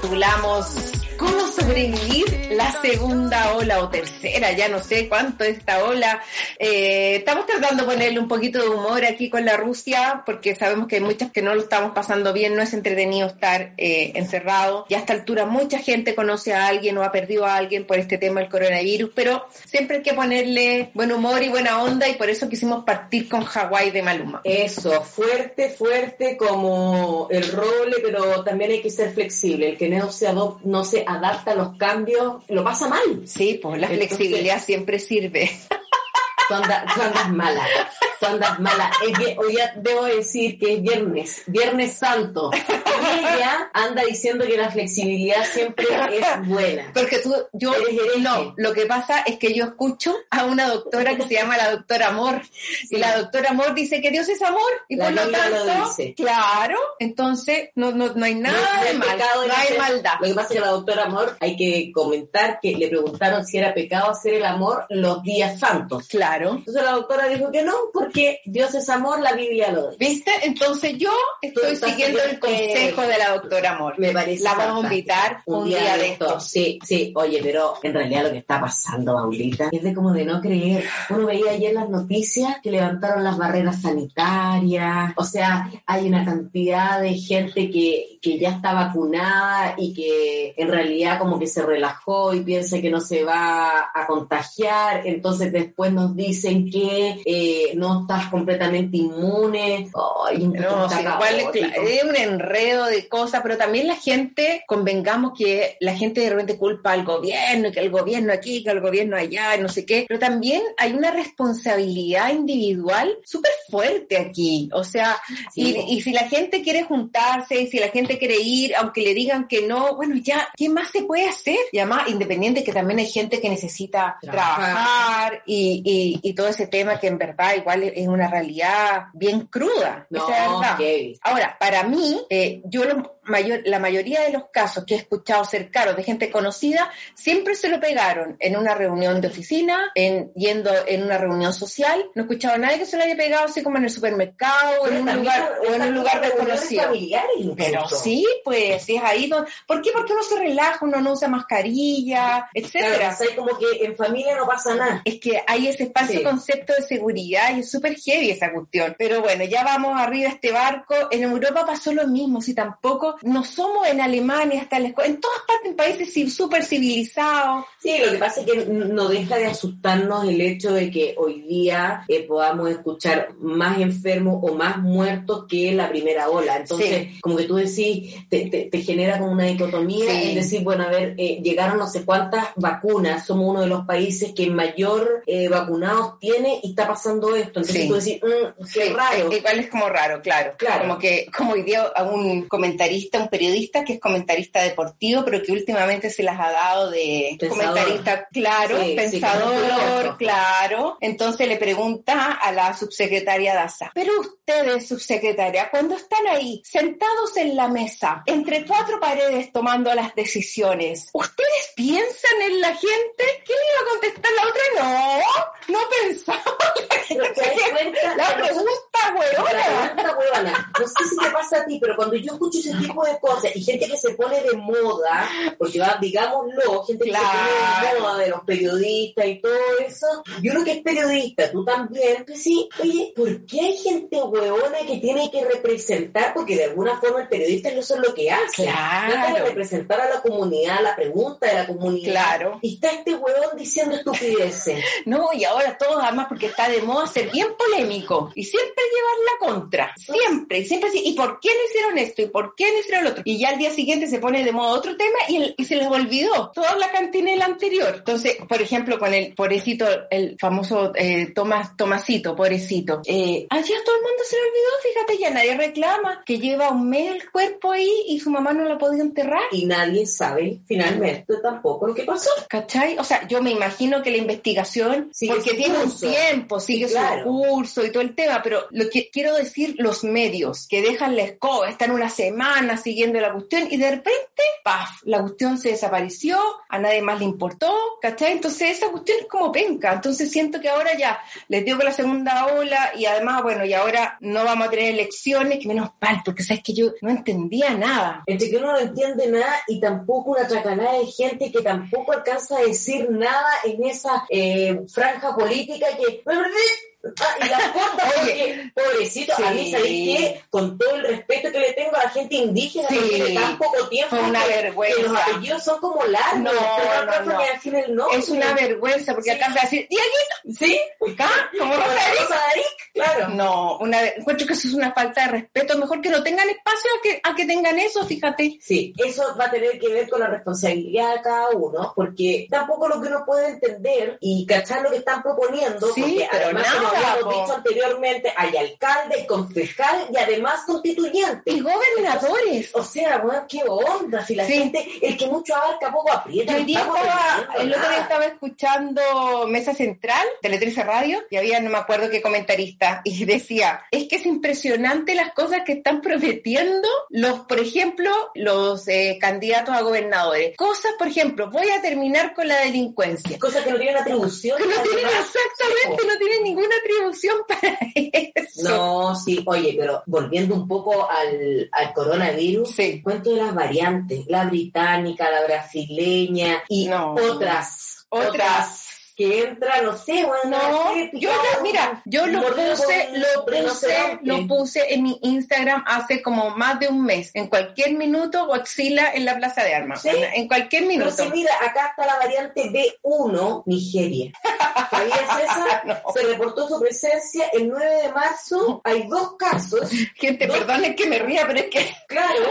titulamos ¿Cómo sobrevivir segunda ola o tercera? Ya no sé cuánto es esta ola. Eh, estamos tratando de ponerle un poquito de humor aquí con la Rusia porque sabemos que hay muchas que no lo estamos pasando bien, no es entretenido estar eh, encerrado. Y a esta altura mucha gente conoce a alguien o ha perdido a alguien por este tema del coronavirus, pero siempre hay que ponerle buen humor y buena onda y por eso quisimos partir con Hawái de Maluma. Eso, fuerte, fuerte como el roble, pero también hay que ser flexible. El que no se, no se adapta a los cambios lo pasa mal. Sí, pues la flexibilidad siempre sirve. Tú andas, mala, tú andas mala. hoy ya debo decir que es viernes, viernes santo. Y ella anda diciendo que la flexibilidad siempre es buena. Porque tú, yo, no, lo que pasa es que yo escucho a una doctora que se llama la doctora Amor. Y la doctora Amor dice que Dios es amor. Y por lo tanto, lo dice. claro, entonces no, no, no hay nada de mal, no hay maldad. Lo que pasa es que la doctora Amor, hay que comentar que le preguntaron si era pecado hacer el amor los días santos. Claro. Entonces la doctora dijo que no, porque Dios es amor, la Biblia lo dice. ¿Viste? Entonces yo estoy siguiendo el consejo de la doctora Amor. Me parece. La vamos a invitar un, día, de esto. Sí, sí. Oye, pero en realidad lo que está pasando, Paulita, es de como de no creer. Uno veía ayer las noticias que levantaron las barreras sanitarias. O sea, hay una cantidad de gente que, que ya está vacunada y que en realidad como que se relajó y piensa que no se va a contagiar. Entonces después nos dice dicen que eh, no estás completamente inmune. no, es un enredo de cosas, pero también la gente, convengamos que la gente de repente culpa al gobierno, que el gobierno aquí, que el gobierno allá, no sé qué, pero también hay una responsabilidad individual súper fuerte aquí. O sea, y, y si la gente quiere juntarse, y si la gente quiere ir, aunque le digan que no, bueno, ya, ¿qué más se puede hacer? Y además, independiente que también hay gente que necesita trabajar, y y, todo ese tema que en verdad igual es una realidad bien cruda. No, Ahora, para mí, eh, yo lo, mayor, la mayoría de los casos que he escuchado cercanos de gente conocida, siempre se lo pegaron en una reunión de oficina, en, yendo en una reunión social. No he escuchado a nadie que se lo haya pegado así como en el supermercado o en un lugar, o en un lugar desconocido. Pero sí, pues, si es ahí donde... ¿Por qué? Porque uno se relaja, uno no usa mascarilla, etcétera. Claro, como que en familia no pasa nada. Es que hay ese espacio concepto de seguridad y es súper heavy esa cuestión. Pero bueno, ya vamos arriba a este barco. En Europa pasó lo mismo, si tampoco no somos en Alemania, hasta en todas partes, en países súper civilizados. Sí, lo que pasa es que no deja de asustarnos el hecho de que hoy día eh, podamos escuchar más enfermos o más muertos que la primera ola. Entonces, como que tú decís, te, genera como una dicotomía en decir, bueno, a ver, eh, llegaron no sé cuántas vacunas, somos uno de los países que mayor eh, vacunados tiene y está pasando esto. Entonces tú decís, mm, qué raro. Igual es como raro, claro. Claro. Como que, como hoy día a un comentarista un periodista que es comentarista deportivo, pero que últimamente se las ha dado de comentarista, claro, pensador, claro. Entonces le pregunta a la subsecretaria Daza, pero ustedes, subsecretaria, cuando están ahí sentados en la mesa, entre cuatro paredes tomando las decisiones, ¿ustedes piensan en la gente? ¿Qué le iba a contestar la otra? No, no pensaba. La, pregunta, huevona. No sé si te pasa a ti, pero cuando yo escucho ese tipo de cosas y gente que se pone de moda, porque va, digámoslo, gente que se pone de moda de los periodistas y todo eso, yo creo que es periodista, tú también, pues sí, oye, ¿por qué hay gente huevona que tiene que representar? Porque de alguna forma el periodista no es lo que hace. Claro. Tiene que representar a la comunidad, la pregunta de la comunidad. Claro. Y está este huevón diciendo estupideces. No, y ahora todos además porque está de moda ser bien polémico y siempre llevar la contra. Siempre, siempre. ¿Y por qué no hicieron esto? ¿Y por qué no otro? Y ya al día siguiente se pone de moda otro tema y, y se les olvidó toda la cantinela anterior. Entonces, por ejemplo, con el pobrecito, el famoso eh, Tomás, Tomasito, pobrecito. Eh, allá todo el mundo se le olvidó, fíjate, ya nadie reclama que lleva un mes el cuerpo ahí y su mamá no lo ha podido enterrar. Y nadie sabe finalmente tampoco lo que pasó. ¿Cachai? O sea, yo me imagino que la investigación, porque tiene un tiempo, sigue su curso y todo el tema, pero lo que quiero decir, los medios que dejan la escoba están una semana siguiendo la cuestión y de repente, ¡paf! La cuestión se desapareció, a nadie más le importó, ¿cachai? Entonces esa cuestión es como penca. Entonces siento que ahora ya les digo que la segunda ola y además, bueno, y ahora no vamos a tener elecciones, que menos mal, porque sabes que yo no entendía nada. Entre que uno no entiende nada y tampoco una chacanada de gente que tampoco alcanza a decir nada en esa eh, franja política que Ah, y las cortas porque, pobrecito, a mí, ¿sabéis qué? Con todo el respeto que le tengo a la gente indígena que tiene tan poco tiempo, una vergüenza. los apellidos son como largos, no, no, no. Es una vergüenza, porque acá se decir, Diaguito, ¿sí? ¿Acá? ¿Como Rosa Claro. No, una, encuentro que eso es una falta de respeto, mejor que no tengan espacio a que, a que tengan eso, fíjate. Sí, eso va a tener que ver con la responsabilidad de cada uno, porque tampoco lo que uno puede entender y cachar lo que están proponiendo, sí, porque pero además, habíamos dicho anteriormente, hay alcalde, concejal y además constituyente. Y gobernadores. o sea, bueno, qué onda, si la gente, el que mucho abarca, poco aprieta. Yo el, estaba, el otro día estaba escuchando Mesa Central, Tele Radio, y había, no me acuerdo qué comentarista, y decía, es que es impresionante las cosas que están prometiendo los, por ejemplo, los eh, candidatos a gobernadores. Cosas, por ejemplo, voy a terminar con la delincuencia. Cosas que no tienen atribución. Que no tienen, exactamente, no tienen ninguna atribución para eso. No, sí, oye, pero volviendo un poco al, al coronavirus, sí. cuento de las variantes, la británica, la brasileña y otras. otras que entra, no sé, bueno, no, yo mira, yo lo puse, lo puse, lo puse en mi Instagram hace como más de un mes. En cualquier minuto Godzilla en la Plaza de Armas. En, cualquier minuto. Pero mira, acá está la variante B1, Nigeria. Se reportó su presencia el 9 de marzo. Hay dos casos. Gente, perdón, es que me ría, pero es que. Claro.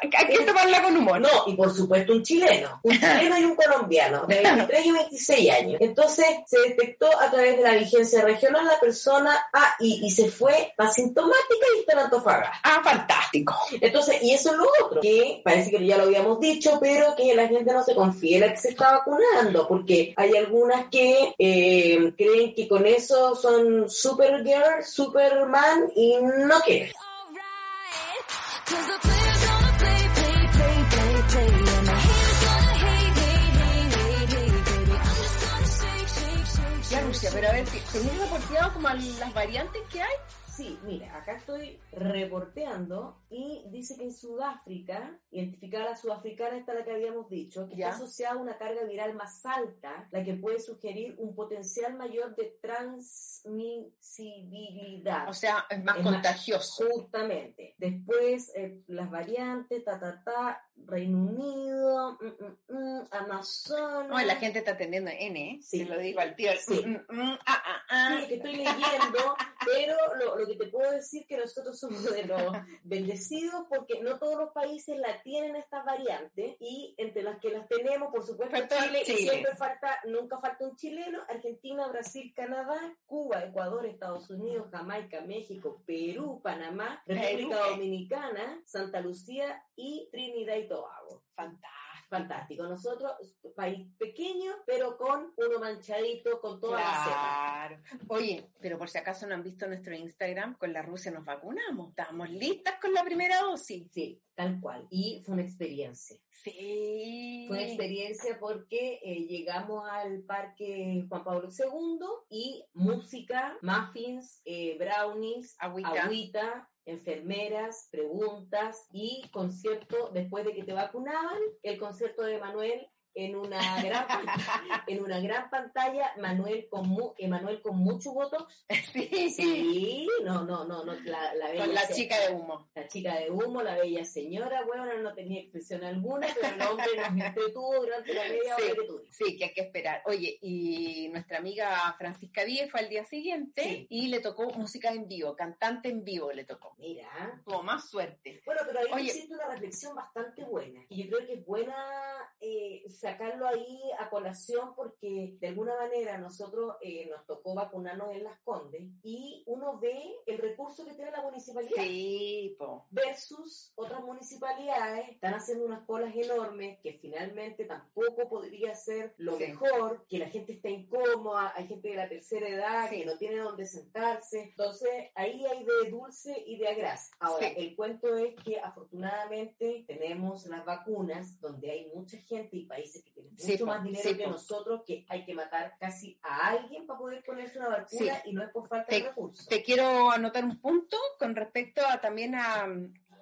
Hay que tomarla con humor. No, y por supuesto un chileno. Un chileno y un colombiano, de 23 y 26 años. Entonces se detectó a través de la vigencia regional la persona ah, y, y se fue asintomática y está en Antofagasta. Ah, fantástico. Entonces, y eso es lo otro, que parece que ya lo habíamos dicho, pero que la gente no se confía en la que se está vacunando, porque hay algunas que eh, creen que con eso son Supergirl, Superman y no quieren. Pero a ver, ¿tenéis reporteado como las variantes que hay? Sí, mira, acá estoy reporteando y dice que en Sudáfrica, identificada la sudafricana, está la que habíamos dicho, que está asociada a una carga viral más alta, la que puede sugerir un potencial mayor de transmisibilidad. O sea, es más contagioso. justamente. Después, eh, las variantes, ta, ta, ta, Reino Unido, mm, mm, mm, Amazonas. No, la gente está atendiendo N, ¿eh? sí. lo digo al tío. Sí. ah, ah, ah. Sí, que estoy leyendo, pero lo, lo que te puedo decir que nosotros somos de los bendecidos porque no todos los países la tienen esta variante y entre las que las tenemos, por supuesto, Chile, y siempre falta, nunca falta un chileno, Argentina, Brasil, Canadá, Cuba, Ecuador, Estados Unidos, Jamaica, México, Perú, Panamá, República Dominicana, Santa Lucía y Trinidad y Tobago. Fantástico fantástico. Nosotros, país pequeño, pero con uno manchadito, con toda la Claro. Oye, pero por si acaso no han visto nuestro Instagram, con la Rusia nos vacunamos. Estamos listas con la primera dosis. Sí, tal cual. Y fue una experiencia. Sí. Fue una experiencia porque eh, llegamos al Parque Juan Pablo II y música, muffins, eh, brownies, agüita, agüita enfermeras, preguntas y concierto después de que te vacunaban, el concierto de Manuel en una gran en una gran pantalla Manuel con mu, Emanuel con mucho botox. Sí. Sí no no no no la, la bella con la chica de humo. La chica de humo la bella señora bueno no tenía expresión alguna pero el hombre nos entretuvo durante la media sí, hora que tuvimos. sí que hay que esperar. Oye y nuestra amiga Francisca Díez fue al día siguiente Sí. y le tocó música en vivo cantante en vivo le tocó. Mira. Tuvo más suerte. Bueno pero ahí Oye. me siento una reflexión bastante buena y yo creo que es buena eh, sacarlo ahí a colación porque de alguna manera nosotros eh, nos tocó vacunarnos en Las Condes y uno ve el recurso que tiene la municipalidad. Sí, po. Versus otras municipalidades, están haciendo unas colas enormes que finalmente tampoco podría ser lo Sí. mejor, que la gente está incómoda, hay gente de la tercera edad que no tiene dónde sentarse. Entonces, ahí hay de dulce y de agraz. Ahora, Sí. el cuento es que afortunadamente tenemos las vacunas donde hay mucha gente y países que tienen Sí, mucho más dinero sí, que nosotros que hay que matar casi a alguien para poder ponerse una vacuna y no es por falta Sí. de recursos. Te quiero anotar un punto con respecto a también a,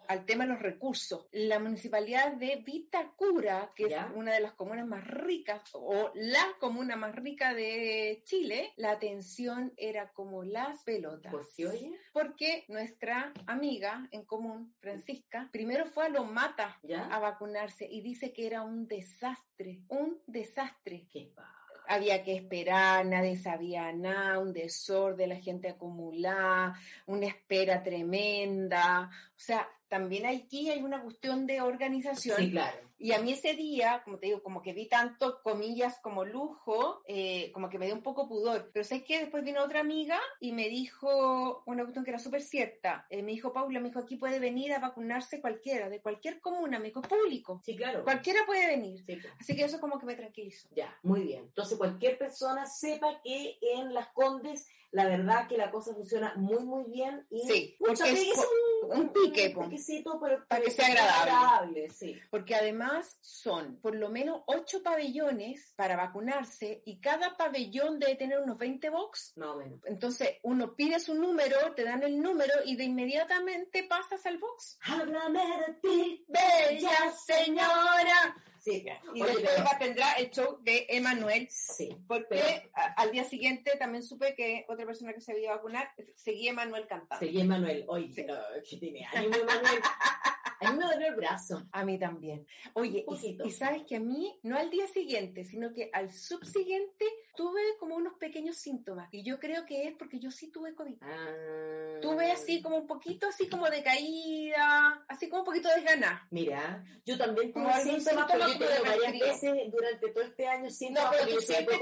al tema de los recursos. La municipalidad de Vitacura, que ¿Ya? es una de las comunas más ricas o la comuna más rica de Chile, la atención era como las pelotas. ¿Por qué, oye? Porque nuestra amiga en común, Francisca, primero fue a Los Mata ¿Ya? a vacunarse y dice que era un desastre, un desastre. ¿Qué va? Había que esperar, nadie sabía nada, un desorden, la gente acumulada, una espera tremenda. O sea, también aquí hay una cuestión de organización. Sí, claro. Y a mí ese día, como te digo, como que vi tanto, comillas, como lujo, eh, como que me dio un poco pudor. Pero sé que después vino otra amiga y me dijo una cuestión que era súper cierta. Eh, me dijo, Paula, me dijo, aquí puede venir a vacunarse cualquiera, de cualquier comuna, me dijo, público. Sí, claro. Cualquiera puede venir. Sí, pues. Así que eso como que me tranquilizó. Ya, muy bien. Entonces, cualquier persona sepa que en Las Condes, la verdad que la cosa funciona muy, muy bien. Y Sí, porque es un, un pique. Un piquecito, pero Para que sea agradable. sí. Porque además son por lo menos ocho pabellones para vacunarse y cada pabellón debe tener unos 20 box. Más o menos. Entonces uno pide su número, te dan el número y de inmediatamente pasas al box. Háblame de ti, Bella señora. Sí, Y Oye, después pero- tendrá el show de Emanuel. Sí, Porque pero al día siguiente también supe que otra persona que se había a vacunar seguía Emanuel cantando. seguí Emanuel. Oye, Sí. pero que tiene ánimo Emanuel. A mí me dolió el brazo. A mí también. Oye, y, sabes que a mí, no al día siguiente, sino que al subsiguiente, tuve como unos pequeños síntomas. Y yo creo que es porque yo sí tuve COVID. Ah. Tuve así como un poquito, así como de caída, así como un poquito desganada. Mira, yo también tuve algún síntomas, pero yo de varias veces durante todo este año síntomas No, pero yo siempre.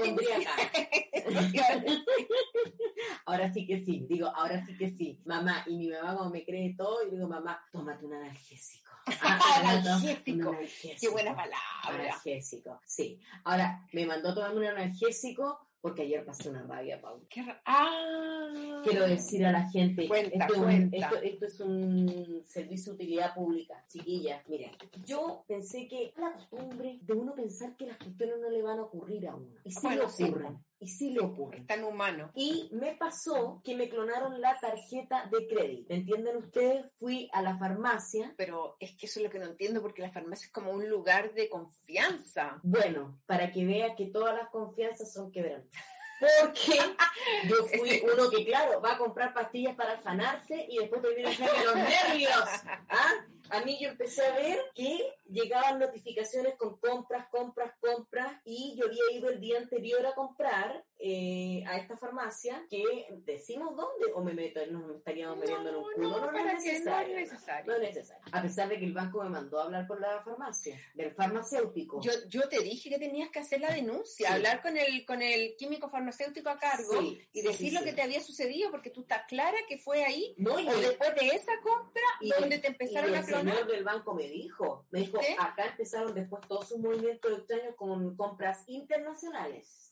Ahora sí que sí, digo, ahora sí que sí. Mamá, y mi mamá como me cree todo, y digo, mamá, tómate un analgésico. Analgésico. un analgésico. Qué buena palabra. Analgésico, sí. Ahora, me mandó a tomarme un analgésico porque ayer pasé una rabia, Pau. Qué ra- ah. Quiero decir a la gente, Cuenta, esto, es un- cuenta. esto- esto es un servicio de utilidad pública, chiquillas. Miren, yo pensé que la costumbre de uno pensar que las cuestiones no le van a ocurrir a uno. Y sí Bueno, le sí, ocurren. Y sí le ocurren. Es tan humano. Y me pasó que me clonaron la tarjeta de crédito. ¿Me entienden ustedes? Fui a la farmacia. Pero es que eso es lo que no entiendo, porque la farmacia es como un lugar de confianza. Bueno, para que vea que todas las confianzas son quebrantadas. Porque yo fui uno que, claro, va a comprar pastillas para sanarse y después te viene a los nervios. ¿Ah? A mí yo empecé a ver que llegaban notificaciones con compras, compras, compras y yo había ido el día anterior a comprar eh, a esta farmacia que decimos dónde o me meto, nos estaríamos metiendo en un culo. No, no, para es necesario. no es necesario. No es necesario. A pesar de que el banco me mandó a hablar por la farmacia, del farmacéutico. Yo, yo te dije que tenías que hacer la denuncia, Sí. hablar con el, con el químico farmacéutico a cargo Sí, y decir sí, lo sí. que te había sucedido, porque tú estás clara que fue ahí, no, y o después de esa compra, Y- donde te empezaron y a el clonar. señor del banco me dijo, me dijo, acá empezaron después todos sus movimientos extraños con compras internacionales.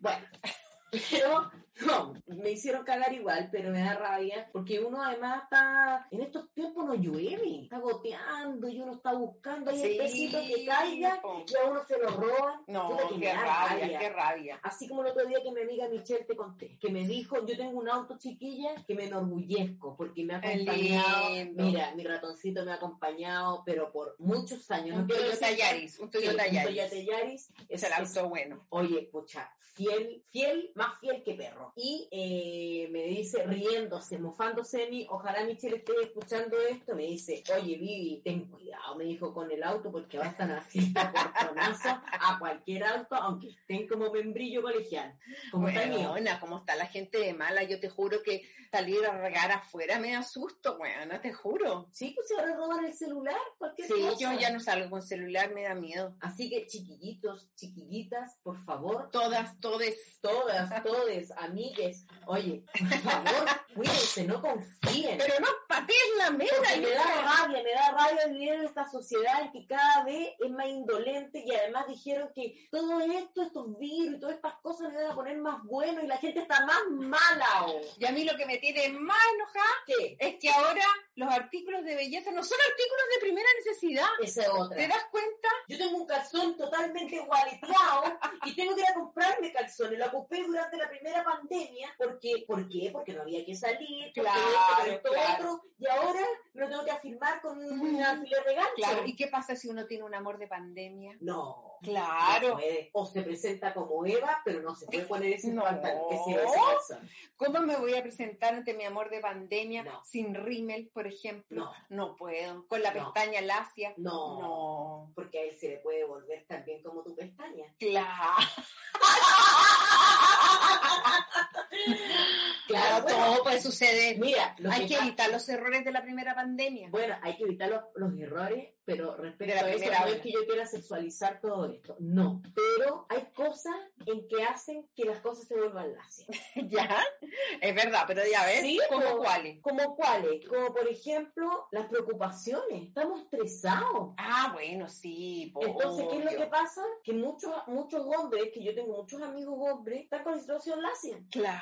Bueno, pero no, me hicieron cagar igual, pero me da rabia, porque uno además está, en estos tiempos no llueve, está goteando y uno está buscando ahí Sí, el pesito que caiga y a uno se lo roban. No, que qué da rabia, qué rabia. Así como el otro día que mi amiga Michelle te conté, que me dijo, yo tengo un auto chiquilla que me enorgullezco porque me ha acompañado, lindo. mira, mi ratoncito me ha acompañado, pero por muchos años. Un Toyota Yaris, un Toyota un Yaris. Toyota Yaris. Es el auto bueno. oye, pucha, fiel, fiel, más fiel que perro. Y eh, me dice, riéndose, mofándose de mí, ojalá Michelle esté escuchando esto, me dice, oye Vivi, ten cuidado, me dijo con el auto, porque va a estar así portonazo a cualquier auto, aunque estén como membrillo colegial. Como está mío. Weona, como está la gente de mala, yo te juro que salir a regar afuera me asusto, weona, te juro. Sí, pues se robar el celular, cualquier Sí, cosa. yo ya no salgo con celular, me da miedo. Así que chiquillitos, chiquillitas, por favor, Todas, todes. todas, todes, amigues, oye, por favor, cuídense, no confíen. Pero no patees la mesa. Porque me da rabia, me da rabia vivir en esta sociedad que cada vez es más indolente y además dijeron que todo esto, estos virus y todas estas cosas le van a poner más bueno y la gente está más mala. ¿o? Y a mí lo que me tiene más enojada ¿Qué? es que ahora los artículos de belleza no son artículos de primera necesidad. Esa es otra. ¿Te das cuenta? Yo tengo un calzón totalmente gualeteado y tengo que ir a comprarme calzones. Lo ocupé durante la primera pandemia. porque ¿Por qué? Porque no había que salir. Claro, esto, porque esto, claro. otro, y ahora me lo tengo que afirmar con un alfiler de gancho. Claro. ¿Y qué pasa si uno tiene un amor de pandemia? No. Claro. No puede. O se presenta como Eva, pero no se puede poner ese No. pantalón. ¿Cómo me voy a presentar ante mi amor de pandemia No. sin rímel, por ejemplo? No. puedo. Con la No. pestaña lacia. No. No. Porque a él se le puede volver tan bien como tu pestaña. Claro. Claro, bueno. todo puede suceder. Mira, Hay que que evitar los errores de la primera pandemia. Bueno, hay que evitar los, los errores, pero respecto a eso, primera no es que yo quiera sexualizar todo esto, no. Pero hay cosas en que hacen que las cosas se vuelvan lacias. ya, es verdad, pero ya ves, Sí, ¿cómo pero- cuáles? ¿Como cuáles? Como por ejemplo, las preocupaciones. Estamos estresados. Ah, bueno, sí. po, Entonces, ¿qué es lo que pasa? Que muchos, muchos hombres, que yo tengo muchos amigos hombres, están con la situación lacia. Claro,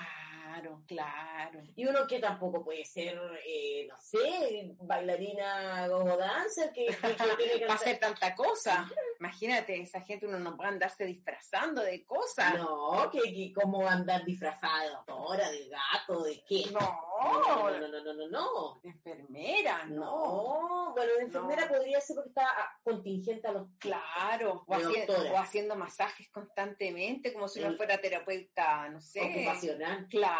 claro. Y uno que tampoco puede ser, eh, no sé, bailarina o dancer, que, que- que tiene que Va a hacer tanta cosa. Imagínate, esa gente uno no puede andarse disfrazando de cosas. No, que, que cómo andar disfrazado, ahora de gato, de qué. No, no, no, no, no, no, no. de enfermera, no. No, bueno, de enfermera No. podría ser porque está ah, contingente a los Claro, o, De haci- doctora. o haciendo masajes constantemente, como si uno fuera terapeuta, no sé. ocupacional. Claro,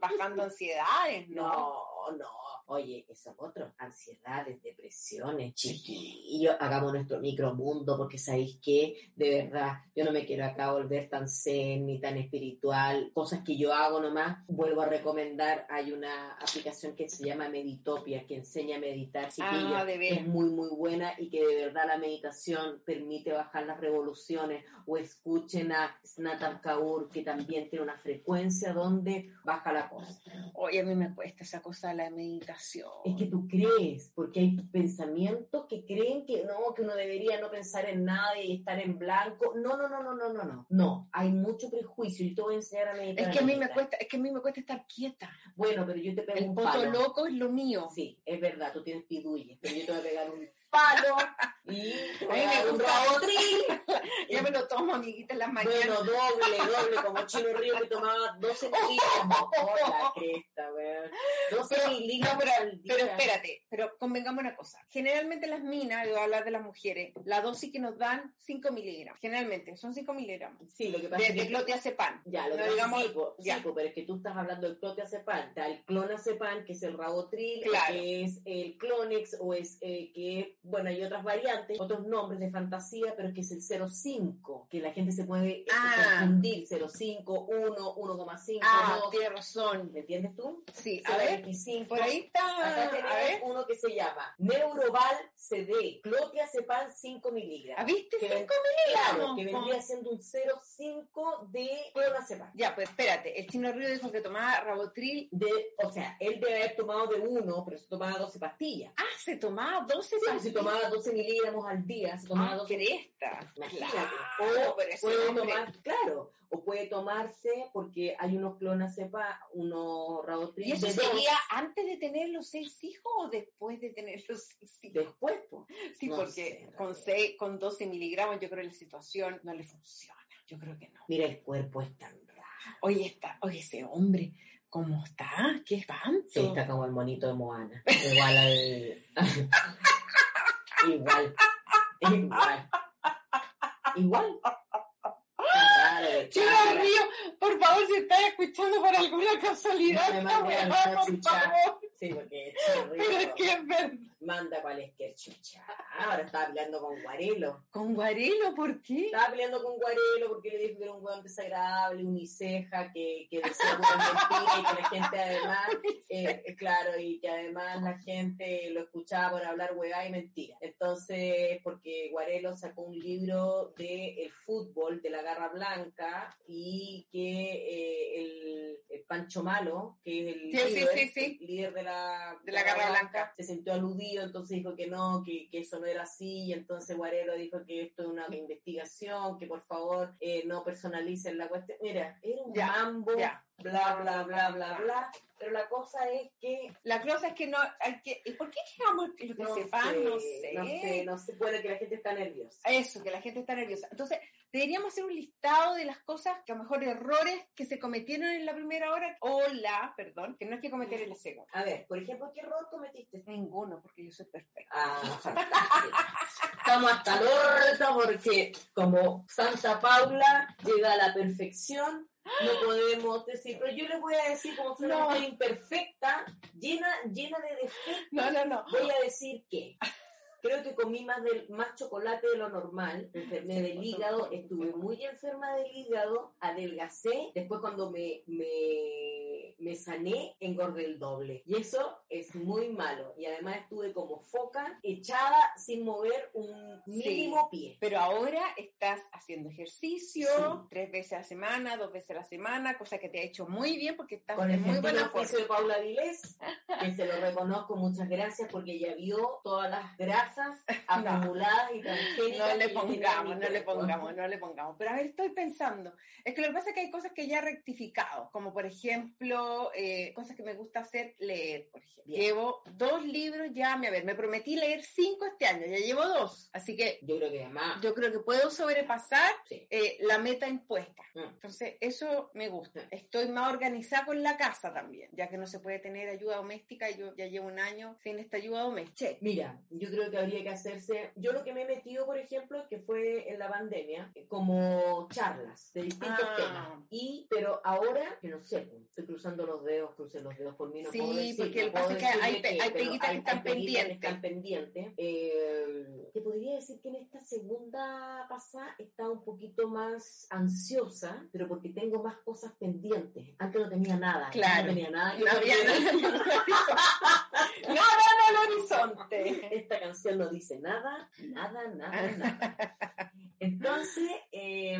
bajando ansiedades, ¿no? No, no. Oye, esos otros, ansiedades, depresiones, chiquillos, hagamos nuestro micromundo porque sabéis que, de verdad, yo no me quiero acá volver tan zen ni tan espiritual, cosas que yo hago nomás. Vuelvo a recomendar, hay una aplicación que se llama Meditopia, que enseña a meditar, chiquillos. Ah, es muy, muy buena y que de verdad la meditación permite bajar las revoluciones o escuchen a Snatam Kaur, que también tiene una frecuencia donde baja la cosa. Oye, a mí me cuesta esa cosa la meditación. Es que tú crees, porque hay pensamientos que creen que no, que uno debería no pensar en nada y estar en blanco. No, no, no, no, no, no, no. No, hay mucho prejuicio y te voy a enseñar a meditar. Es que a mí me cuesta, es que a mí me cuesta estar quieta. Bueno, pero yo te pego El un poto palo. loco es lo mío. Sí, es verdad, tú tienes piduyes, pero yo te voy a pegar un palo y te voy A mí a me gusta. rabotril. Ya me lo tomo, amiguita, en las mañanas. Bueno, doble, doble, como Chino Río que tomaba 12 miligramos. Oh, la cresta, weón. 12 Pero- pero- al día. Pero espérate, pero convengamos una cosa. Generalmente las minas, yo voy a hablar de las mujeres, la dosis que nos dan 5 miligramos. Generalmente son 5 miligramos. Sí, lo que pasa De, es de que clonazepam. Ya, lo No que digamos- sí, po, sí, ya. po, pero es que tú estás hablando del clonazepam, está el clonazepam, que es el rabotril, Claro. que es el clonex, o es eh, que, bueno, hay otras variantes, otros nombres de fantasía, pero es que es el 0,5, que la gente se puede eh, Ah. confundir, 0,5, 1, 1,5, Ah, 2, tienes razón. ¿me entiendes tú? Sí, a ver, 0,25. por ahí está. Acá A tenemos ver, uno que se llama Neuroval CD, clonazepam 5 miligramos. ¿viste? Que 5 Claro, miligramos. que vendría siendo un 0,5 de clonazepam. Ya, pues espérate, el chino Río dijo que tomaba Rabotril. de, o sea, él debe haber tomado de uno, pero se tomaba 12 pastillas. Ah, se tomaba 12 Sí, pastillas. Se tomaba 12 miligramos al día, se tomaba Ah, 12 cresta. Imagínate. Claro, o puede tomar, claro, o puede tomarse porque hay unos clonazepam, unos rabotril ¿Y eso sería antes de tener los seis hijos o después de tener los seis hijos? después. Sí, No porque sé, con, seis, con 12 miligramos yo creo que la situación no le funciona. Yo creo que no. Mira, el cuerpo es tan raro. Oye, está, oye, ese hombre, ¿cómo está? ¡Qué espanto! Sí, está como el monito de Moana. Igual al. igual. Igual. Igual. Cara. Río, por favor, si estás escuchando por alguna casualidad, No me mande esta a weá, la por favor. Sí, porque Pero es que es verdad. manda cualquier chucha. Ahora estaba peleando con Guarelo. ¿Con Guarelo por qué? Estaba peleando con Guarelo porque le dijo que era un weón desagradable, uniceja, que, que decía puras mentiras y que la gente además, eh, eh, claro, y que además la gente lo escuchaba por hablar hueá y mentira. Entonces, porque Guarelo sacó un libro de el fútbol, de la garra blanca, y que eh, el, el Pancho Malo, que es el Sí, líder, sí, sí. el líder de la, De la Garra Blanca. se sintió aludido, entonces dijo que no, que, que eso no era así, y entonces Guarelo dijo que esto es una investigación, que por favor eh, no personalicen la cuestión. Mira, era un Ya, mambo, ya. Bla, bla, bla, bla, bla, pero la cosa es que La cosa es que no hay que. ¿Y por qué que lo que no sepan? sé, No sé. no sé, no se puede que la gente está nerviosa. Eso, que la gente está nerviosa. Entonces, deberíamos hacer un listado de las cosas, que a lo mejor errores que se cometieron en la primera hora, o la, perdón, que no hay que cometer en la segunda. A ver, por ejemplo, ¿qué error cometiste? Ninguno, porque yo soy perfecta. Ah. Estamos hasta el orto porque como Santa Paula llega a la perfección, no podemos decir, pero yo les voy a decir como soy una mujer imperfecta, llena, llena de defectos, No, no, no. voy a decir que creo que comí más, del, más chocolate de lo normal, enfermé Sí, del hígado, estuve muy enferma del hígado, adelgacé, después cuando me, me, me sané, engordé el doble. Y eso es muy malo. Y además estuve como foca, echada sin mover un mínimo pie. Pero ahora estás haciendo ejercicio Sí. tres veces a la semana, dos veces a la semana, cosa que te ha hecho muy bien porque estás Con en muy buena forma. de Paula Vilés, que se lo reconozco, muchas gracias, porque ella vio todas las grasas acumuladas y transgénicas. No le pongamos, no le pongamos, no le pongamos. Pero a ver, estoy pensando. Es que lo que pasa es que hay cosas que ya he rectificado, como por ejemplo, eh, cosas que me gusta hacer, leer, por ejemplo. Bien. Llevo dos libros ya, a ver, me prometí leer cinco este año, ya llevo dos. Así que Yo creo que además. yo creo que puedo sobrepasar Sí. eh, la meta impuesta. Mm. Entonces, eso me gusta. Mm. Estoy más organizada con la casa también, ya que no se puede tener ayuda doméstica y yo ya llevo un año sin esta ayuda doméstica. Mira, yo creo que habría que hacerse. Yo lo que me he metido, por ejemplo, que fue en la pandemia, eh, como charlas de distintos Ah. temas. Y, pero ahora, que no sé, pues, estoy cruzando los dedos, crucé los dedos por mí, no Sí, puedo decir, porque no el puedo pasa es que hay pe- hay peguitas que están que pendientes. están pendientes. Eh, te podría decir que en esta segunda pasada estaba un poquito más ansiosa, pero porque tengo más cosas pendientes. Antes no tenía nada. Claro. No tenía nada. No había nada en el horizonte. Nada en el horizonte. Esta canción no dice nada, nada, nada, nada. Entonces, eh,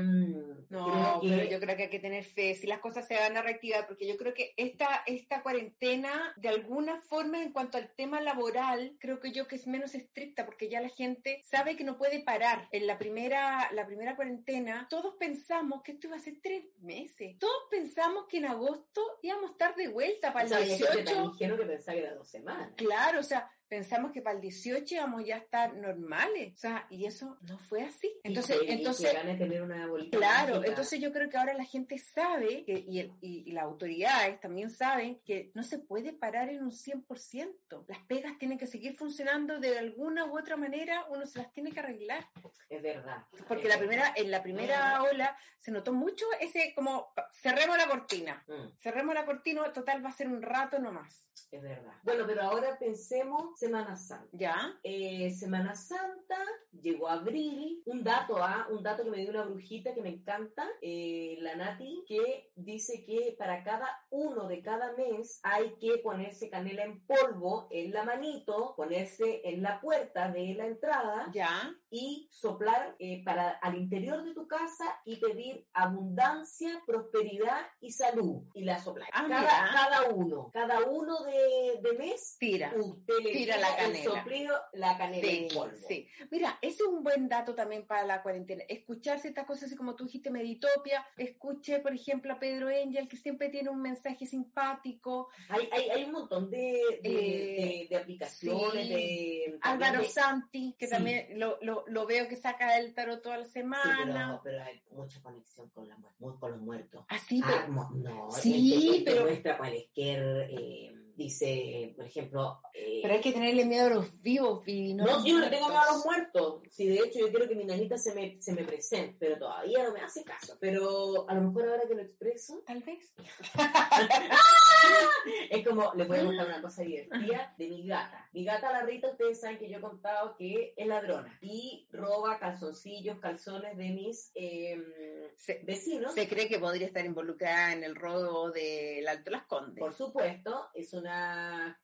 No, creo que pero yo creo que hay que tener fe, si las cosas se van a reactivar, porque yo creo que esta, esta cuarentena, de alguna forma, en cuanto al tema laboral, creo que yo que es menos estricta, porque ya la gente sabe que no puede parar. En la primera, la primera cuarentena, todos pensamos que esto iba a ser tres meses. Todos pensamos que en agosto íbamos a estar de vuelta para o sea, el hay gente 18. tan ingenuo que pensaba que era dos semanas. Claro, o sea, pensamos que para el 18 íbamos ya a estar normales. O sea, y eso no fue así. Entonces, y que, entonces, y que tener una Claro, mágica. entonces yo creo que ahora la gente sabe, que, y, el- y- y las autoridades también saben, que no se puede parar en un 100%. Las pegas tienen que seguir funcionando de alguna u otra manera, uno se las tiene que arreglar. Es verdad. Porque Es la verdad. primera, en la primera ola se notó mucho ese como, cerremos la cortina. Mm, Cerremos la cortina, total va a ser un rato nomás. es verdad. Bueno, pero ahora pensemos Semana Santa. ¿Ya? Eh, Semana Santa, llegó abril, un dato, ¿ah? un dato que me dio una brujita que me encanta, eh, la Nati, que dice que para cada uno de cada mes hay que ponerse canela en polvo en la manito, ponerse en la puerta de la entrada ¿Ya? Y soplar eh, para al interior de tu casa y pedir abundancia, prosperidad y salud. Y la soplar. Ah, cada, cada uno, cada uno de, de mes, Tira. usted le Tira tira la el canela. soplido, la canela Sí, en polvo. sí. Mira, ese es un buen dato también para la cuarentena. Escuchar ciertas cosas, así como tú dijiste, Meditopia. Escuché, por ejemplo, a Pedro Angel, que siempre tiene un mensaje simpático. Hay, hay, hay un montón de, de, Eh, de- aplicaciones, sí. de... Álvaro Santi, que también lo, lo, lo veo que saca el tarot toda la Sí, semana. pero, pero hay mucha conexión con, la, con los muertos. Así, Ah, pero- mo- no, Sí, pero- muestra cualquier eh, dice, por ejemplo... eh, Pero hay que tenerle miedo a los vivos, Vivi, no, no, los yo no le tengo miedo a los muertos. Sí, de hecho, yo quiero que mi nanita se me, se me presente, pero todavía no me hace caso. Pero a lo mejor ahora que lo expreso, Tal vez. es como, les voy a contar una cosa divertida de mi gata. Mi gata, la Rita, ustedes saben que yo he contado que es ladrona y roba calzoncillos, calzones de mis eh, Se, vecinos. se cree que podría estar involucrada en el robo del Alto Las Condes. Por supuesto, es una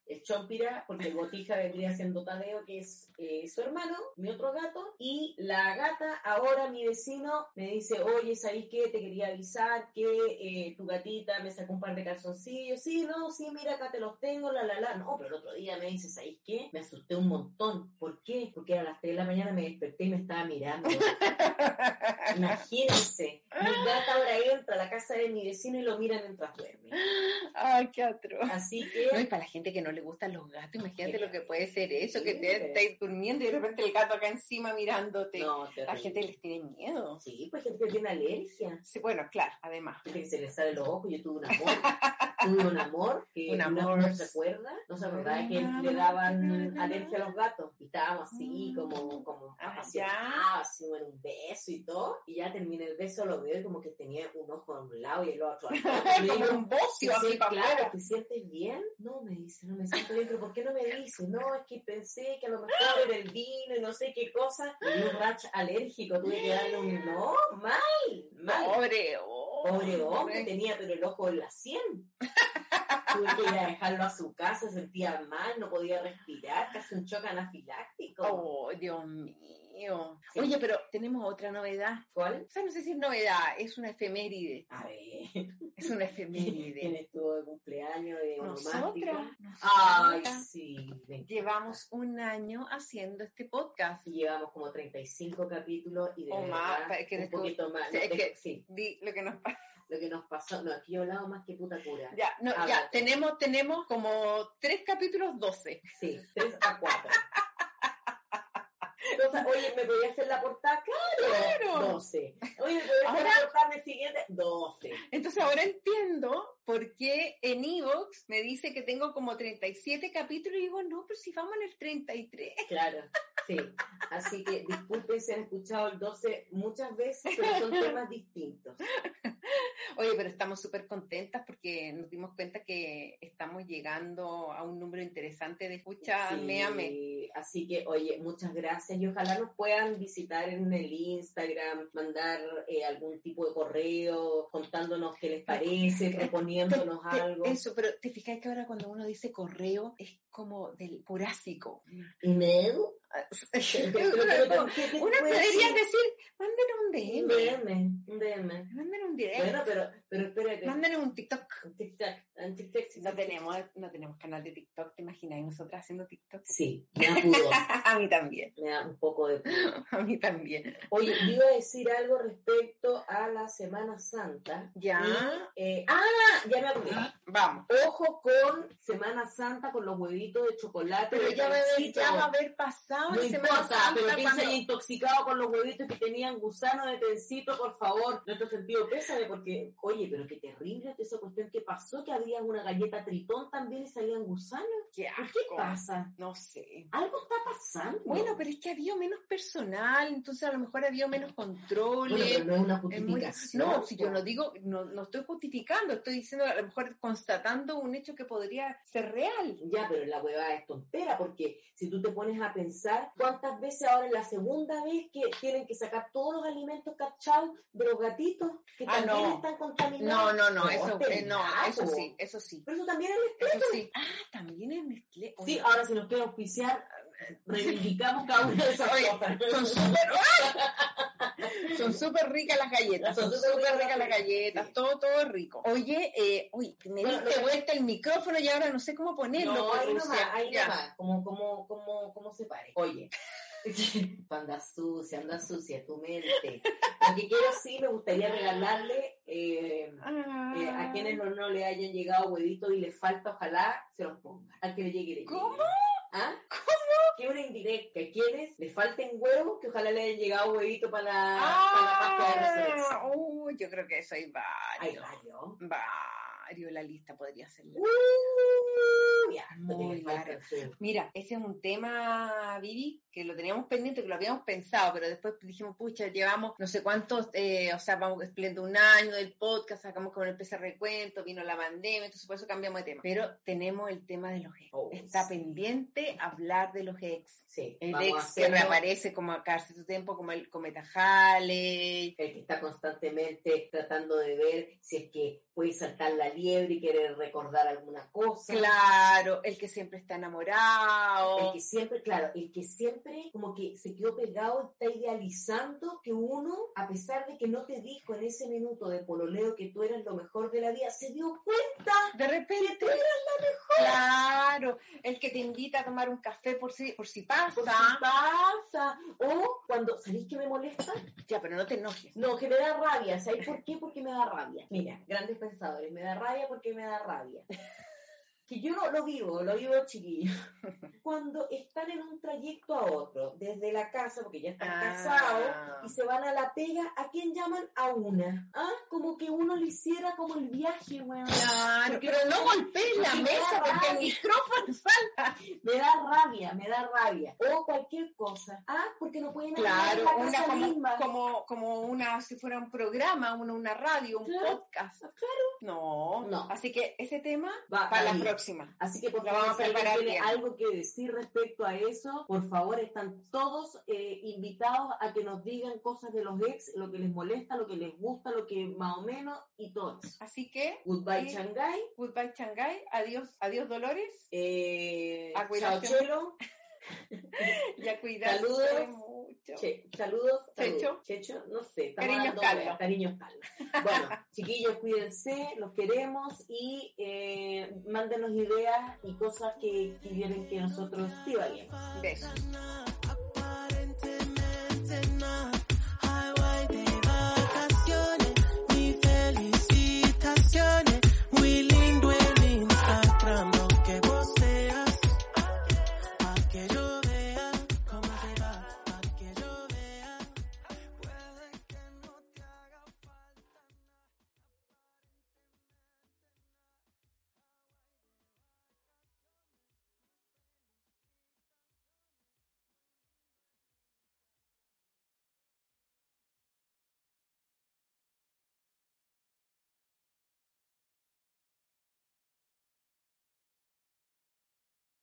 es chompira, porque el botija vendría siendo Tadeo, que es eh, su hermano, mi otro gato, y la gata, ahora mi vecino, me dice, oye, ¿sabes qué? Te quería avisar que eh, tu gatita me sacó un par de calzoncillos. Sí, no, sí, mira, acá te los tengo, la, la, la. No, pero el otro día me dice, ¿sabes qué? Me asusté un montón. ¿Por qué? Porque a las 3 de la mañana me desperté y me estaba mirando. Imagínense, mi gata ahora entra a la casa de mi vecino y lo mira mientras duerme. Ay, qué atroz. Así No, que... y para la gente que no le gustan los gatos, imagínate Qué lo que puede ser eso, que te estáis durmiendo y de repente el gato acá encima mirándote. No, la gente les tiene miedo. Sí, pues gente que tiene alergia. Sí, bueno, claro, además. Gente que se le sale los ojos. Yo tuve un amor. tuve un amor que Un amor. no se acuerda. No se acordaba que le daban alergia a los gatos. Y estábamos así como, como Ah, apasionados, así en un beso y todo. Y ya terminé el beso, lo veo y como que tenía un ojo a un lado y el otro. Y le Como un bocio "Sí, así para claro. ¿te sientes bien? No, me dice, no me siento bien, pero ¿por qué no me dice? No, es que pensé que a lo mejor era el vino y no sé qué cosa. Y un rash alérgico, tuve que darle un no, mal, mal. Pobre hombre. Pobre hombre, tenía pero el ojo en la 100. Tuve que ir a dejarlo a su casa, sentía mal, no podía respirar, casi un choque anafiláctico. Oh, Dios mío. Sí. Oye, pero tenemos otra novedad. ¿Cuál? O sea, no sé si es novedad, es una efeméride. A ver, Es una ¿quién efeméride. estuvo de cumpleaños de Nosotras, Ay, sí. llevamos un año haciendo este podcast. Y llevamos como 35 capítulos y de O más, que un poquito más. No, es de- que- sí, Di lo que nos pasa. lo que nos pasó. No, aquí yo he hablado más que puta cura. Ya, no, Háblate. ya, tenemos, tenemos como tres capítulos 12. Sí, 3 a 4. Entonces, oye, ¿me podía hacer la portada? Claro. Claro. 12. Oye, ¿me podía hacer la portada del siguiente? 12. Entonces ahora entiendo por qué en Evox me dice que tengo como 37 capítulos y digo, no, pero si vamos en el 33. Claro, sí. Así que disculpen si han escuchado el 12 muchas veces, pero son temas distintos. Oye, pero estamos súper contentas porque nos dimos cuenta que estamos llegando a un número interesante de escuchas. Sí, Me amé. Así que, oye, muchas gracias y ojalá nos puedan visitar en el Instagram, mandar eh, algún tipo de correo contándonos qué les parece, proponiéndonos algo. Eso, pero te fijas que ahora cuando uno dice correo es como del jurásico. ¿Email? Uno podría decir, mándenos un Un DM. DM, un DM. Mándenos un DM. Bueno, pero, pero espérate. Mándenos un TikTok. Un TikTok, un TikTok, No tenemos, no tenemos canal de TikTok, ¿te imaginas? Nosotras haciendo TikTok. Sí, me da pudor, A mí también, me da un poco de a mí también. Oye, iba a decir algo respecto a la Semana Santa. Ya. Y, eh, ah, ya me acordé. Vamos. Ojo con Semana Santa con los huevitos de chocolate. Pero ya pancito. ya va a haber pasado No Semana importa, Santa pero quien se cuando- intoxicado con los huevitos que tenían gusano de tencito, por favor, nuestro sentido pésame, porque, oye, pero qué terrible esa cuestión que pasó, que había una galleta tritón también y salían gusanos. Qué ¿Por qué asco. pasa? No sé. Algo está pasando. Bueno, pero es que había menos personal, entonces a lo mejor había menos controles. Bueno, pero no es una Es muy- justificación. No, si yo no digo, no, no estoy justificando, estoy diciendo a lo mejor constatando un hecho que podría ser real. Ya, pero la huevada es tontera, porque si tú te pones a pensar, ¿cuántas veces ahora es la segunda vez que tienen que sacar todos los alimentos cachados de los gatitos que Ah, también no. están contaminados? No, no, eso, te eh, no, eso sí, eso sí. Pero eso también es. Eso sí. Ah, también es Nestlé. Sí, ahora si nos quiere auspiciar, reivindicamos cada una de esas cosas. son súper son súper ricas las galletas, son súper ricas las galletas, Sí. todo, todo rico. Oye, eh, uy, me Bueno, diste vuelta el micrófono y ahora no sé cómo ponerlo. No, ahí Rusia. nomás, ahí nomás, como, como, como, como se pare. Oye, anda sucia, anda sucia tu mente. Lo que quiero sí, me gustaría regalarle eh, Ah. eh, a quienes no, no le hayan llegado huevitos y les falta, ojalá se los pongan. Al que le llegue, le llegue. ¿Cómo? ¿Ah? Que una indirecta. ¿Quieres? Le falten huevos, que ojalá le hayan llegado huevitos para la, para la Pascua de Resurrección. Ah, yo creo que eso hay Hay varios. varios. Mario, la lista podría ser larga. Uh, ya, Muy larga. Mira, ese es un tema, Vivi, que lo teníamos pendiente, que lo habíamos pensado, pero después dijimos, pucha, llevamos no sé cuántos, eh, o sea, vamos cumpliendo un año del podcast, sacamos con el PC recuento, vino la pandemia, entonces por eso cambiamos de tema. Pero tenemos el tema de los ex. Oh, Está sí. pendiente hablar de los ex. Sí, El ex que hacerlo. reaparece como a casi su tiempo, como el Cometa Halley. el que está constantemente tratando de ver si es que puede saltar la liebre y quiere recordar alguna cosa. Claro, el que siempre está enamorado. El que siempre, claro, el que siempre como que se quedó pegado, está idealizando que uno, a pesar de que no te dijo en ese minuto de pololeo que tú eras lo mejor de la vida, se dio cuenta De repente, que tú eras la mejor. claro, el que te invita a tomar un café por si, por si pasa. Por si pasa. O cuando, ¿sabéis qué me molesta? Ya, pero no te enojes. No, que me da rabia. ¿Sabéis por qué? Porque me da rabia. Mira, grandes pensadores, me da rabia porque me da rabia. Que yo no lo vivo, lo vivo chiquillo. Cuando están en un trayecto a otro, desde la casa, porque ya están Ah. casados, y se van a la pega, ¿a quién llaman? A una. ¿Ah? Como que uno le hiciera como el viaje, weón. Claro, Porque- pero no golpees la mesa porque el micrófono salta. Me da rabia, me da rabia. O cualquier cosa. Ah, porque no pueden Claro, la una casa como, misma. como, como una, si fuera un programa, una, una radio, un Claro. podcast. Claro. No, No. Así que ese tema Va, para ahí. la próxima. Así que por favor, si alguien tiene algo que decir respecto a eso, por favor, están todos eh, invitados a que nos digan cosas de los ex, lo que les molesta, lo que les gusta, lo que más o menos, y todo eso. Así que, Goodbye, Sí. Shanghai. goodbye Shanghai, adiós, adiós Dolores, Eh, chao. Chelo. ya Saludos. mucho. Che, saludos. Checho. saludos. Checho, no sé. Cariños, de- Cariños, Carlos. Bueno, chiquillos, cuídense, los queremos y eh, mándenos ideas y cosas que, que quieren que nosotros divaguemos. Besos. Aparentemente nada.